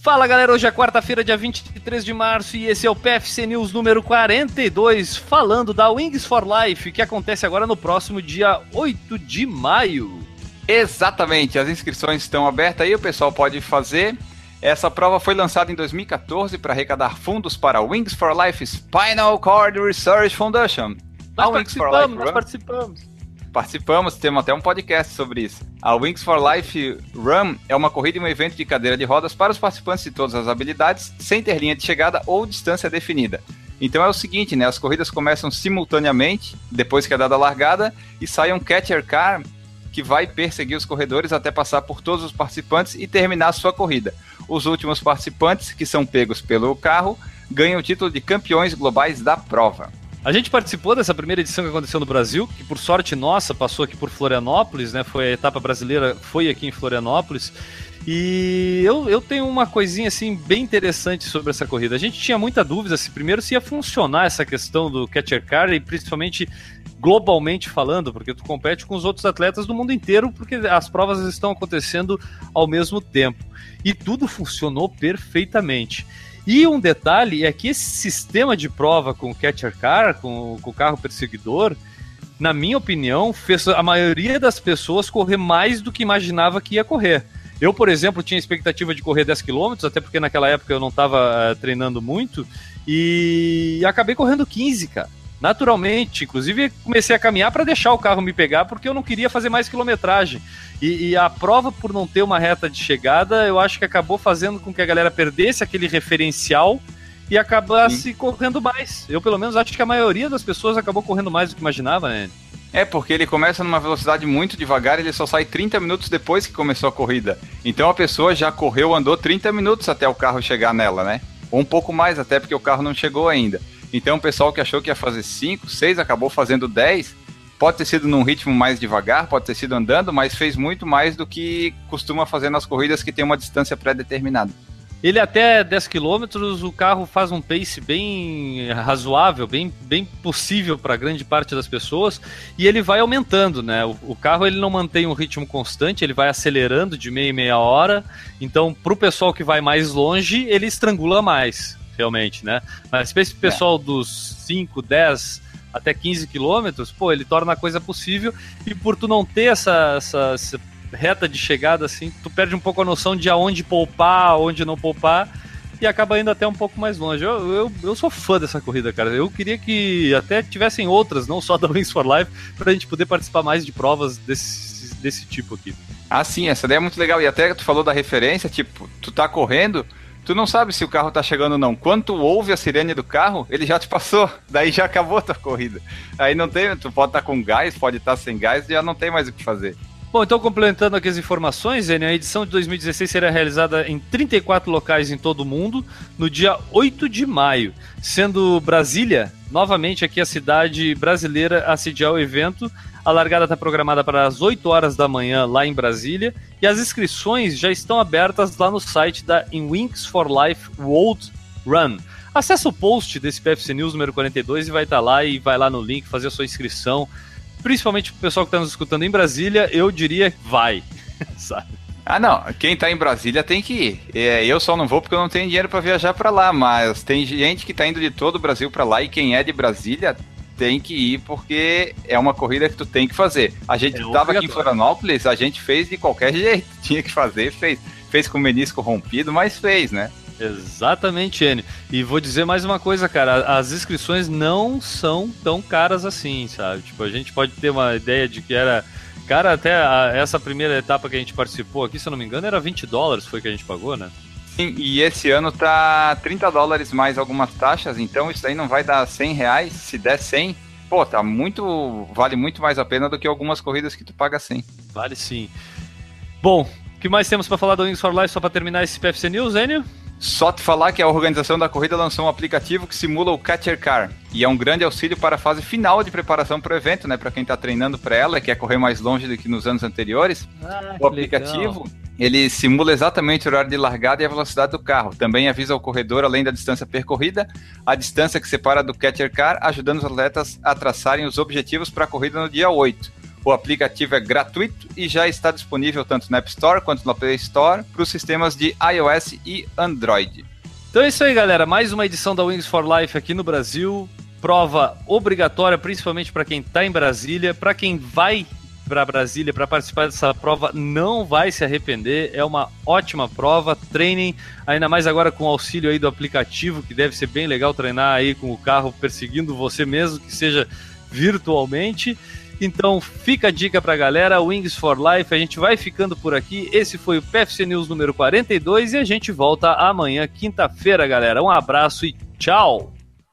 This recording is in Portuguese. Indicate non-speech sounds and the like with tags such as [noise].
Fala galera, hoje é quarta-feira, dia 23 de março, e esse é o PFC News número 42, falando da Wings for Life, que acontece agora no próximo dia 8 de maio. Exatamente, as inscrições estão abertas aí, o pessoal pode fazer. Essa prova foi lançada em 2014 para arrecadar fundos para a Wings for Life Spinal Cord Research Foundation. Nós participamos, nós participamos. Participamos, temos até um podcast sobre isso. A Wings for Life Run é uma corrida e um evento de cadeira de rodas para os participantes de todas as habilidades, sem ter linha de chegada ou distância definida. Então é o seguinte, né? As corridas começam simultaneamente, depois que é dada a largada, e sai um catcher car que vai perseguir os corredores até passar por todos os participantes e terminar a sua corrida. Os últimos participantes, que são pegos pelo carro, ganham o título de campeões globais da prova. A gente participou dessa primeira edição que aconteceu no Brasil, que por sorte nossa passou aqui por Florianópolis, né? Foi a etapa brasileira, foi aqui em Florianópolis. E eu, eu tenho uma coisinha assim bem interessante sobre essa corrida. A gente tinha muita dúvida se primeiro se ia funcionar essa questão do catcher car e principalmente globalmente falando, porque tu compete com os outros atletas do mundo inteiro, porque as provas estão acontecendo ao mesmo tempo. E tudo funcionou perfeitamente. E um detalhe é que esse sistema de prova com o catcher car, com, com o carro perseguidor, na minha opinião, fez a maioria das pessoas correr mais do que imaginava que ia correr. Eu, por exemplo, tinha expectativa de correr 10 km, até porque naquela época eu não estava uh, eh, treinando muito, e acabei correndo 15, cara naturalmente. Inclusive, comecei a caminhar para deixar o carro me pegar, porque eu não queria fazer mais quilometragem. E, e, a prova, por não ter uma reta de chegada, eu acho que acabou fazendo com que a galera perdesse aquele referencial e acabasse Sim. correndo mais. Eu, pelo menos, acho que a maioria das pessoas acabou correndo mais do que imaginava, né? É, porque ele começa numa velocidade muito devagar e ele só sai 30 minutos depois que começou a corrida. Então a pessoa já correu, andou 30 minutos até o carro chegar nela, né? Ou um pouco mais, até porque o carro não chegou ainda. Então o pessoal que achou que ia fazer 5, 6, acabou fazendo 10. Pode ter sido num ritmo mais devagar, pode ter sido andando, mas fez muito mais do que costuma fazer nas corridas que tem uma distância pré-determinada. Ele até 10 km, o carro faz um pace bem razoável, bem, bem possível para grande parte das pessoas, e ele vai aumentando, né? O, o, carro ele não mantém um ritmo constante, ele vai acelerando de meia e meia hora. Então, para o pessoal que vai mais longe, ele estrangula mais realmente, né? Mas esse pessoal é. dos 5, 10 até 15 quilômetros, pô, ele torna a coisa possível e por tu não ter essa, essa, essa, reta de chegada assim, tu perde um pouco a noção de aonde poupar, aonde não poupar e acaba indo até um pouco mais longe. Eu, eu, eu sou fã dessa corrida, cara. Eu queria que até tivessem outras, não só [laughs] da Wings for Life, pra gente poder participar mais de provas desse, desse tipo aqui. Ah, sim, essa ideia é muito legal. E até tu falou da referência, tipo, tu tá correndo, tu não sabe se o carro tá chegando ou não. Quando tu ouve a sirene do carro, ele já te passou, daí já acabou a tua corrida. Aí não tem, tu pode estar tá com gás, pode estar tá sem gás, já não tem mais o que fazer. Bom, então complementando aqui as informações, a edição de 2016 será realizada em 34 locais em todo o mundo no dia 8 de maio, sendo Brasília novamente aqui a cidade brasileira a sediar o evento a largada está programada para as 8 horas da manhã lá em Brasília e as inscrições já estão abertas lá no site da In Wings for Life World Run. Acesse o post desse PFC News número 42 e vai estar tá lá e vai lá no link fazer a sua inscrição. Principalmente para o pessoal que está nos escutando em Brasília, eu diria vai, [laughs] sabe? Ah, não. Quem está em Brasília tem que ir. É, eu só não vou porque eu não tenho dinheiro para viajar para lá, mas tem gente que está indo de todo o Brasil para lá e quem é de Brasília tem que ir porque é uma corrida que tu tem que fazer. A gente estava é aqui em Florianópolis, a gente fez de qualquer [laughs] jeito, tinha que fazer, fez. Fez com o menisco rompido, mas fez, né? Exatamente, Enio. E vou dizer mais uma coisa, cara, as inscrições não são tão caras assim, sabe? Tipo, a gente pode ter uma ideia de que era Cara, até a, essa primeira etapa que a gente participou aqui, se eu não me engano, era 20 dólares foi que a gente pagou, né? E esse ano tá 30 dólares mais algumas taxas, então isso aí não vai dar 100 reais. Se der 100, pô, tá muito. Vale muito mais a pena do que algumas corridas que tu paga 100. Vale sim. Bom, o que mais temos para falar do Wings for Life só para terminar esse PFC News, Enio? Só te falar que a organização da corrida lançou um aplicativo que simula o Catcher Car e é um grande auxílio para a fase final de preparação para o evento, né? Para quem está treinando para ela, quer correr mais longe do que nos anos anteriores. Ah, o aplicativo legal. Ele simula exatamente o horário de largada e a velocidade do carro. Também avisa ao corredor, além da distância percorrida, a distância que separa do Catcher Car, ajudando os atletas a traçarem os objetivos para a corrida no dia 8. O O aplicativo é gratuito e já está disponível tanto na App Store quanto na Play Store para os sistemas de iOS e Android. Então é isso aí, galera. Mais uma edição da Wings for Life aqui no Brasil. Prova obrigatória, principalmente para quem está em Brasília. Para quem vai para Brasília para participar dessa prova, não vai se arrepender. É uma ótima prova. Treinem, ainda mais agora com o auxílio aí do aplicativo, que deve ser bem legal treinar aí com o carro perseguindo você mesmo, que seja virtualmente. Então fica a dica pra galera, Wings for Life, a gente vai ficando por aqui. Esse foi o PFC News número 42 e a gente volta amanhã, quinta-feira, galera. Um abraço e tchau!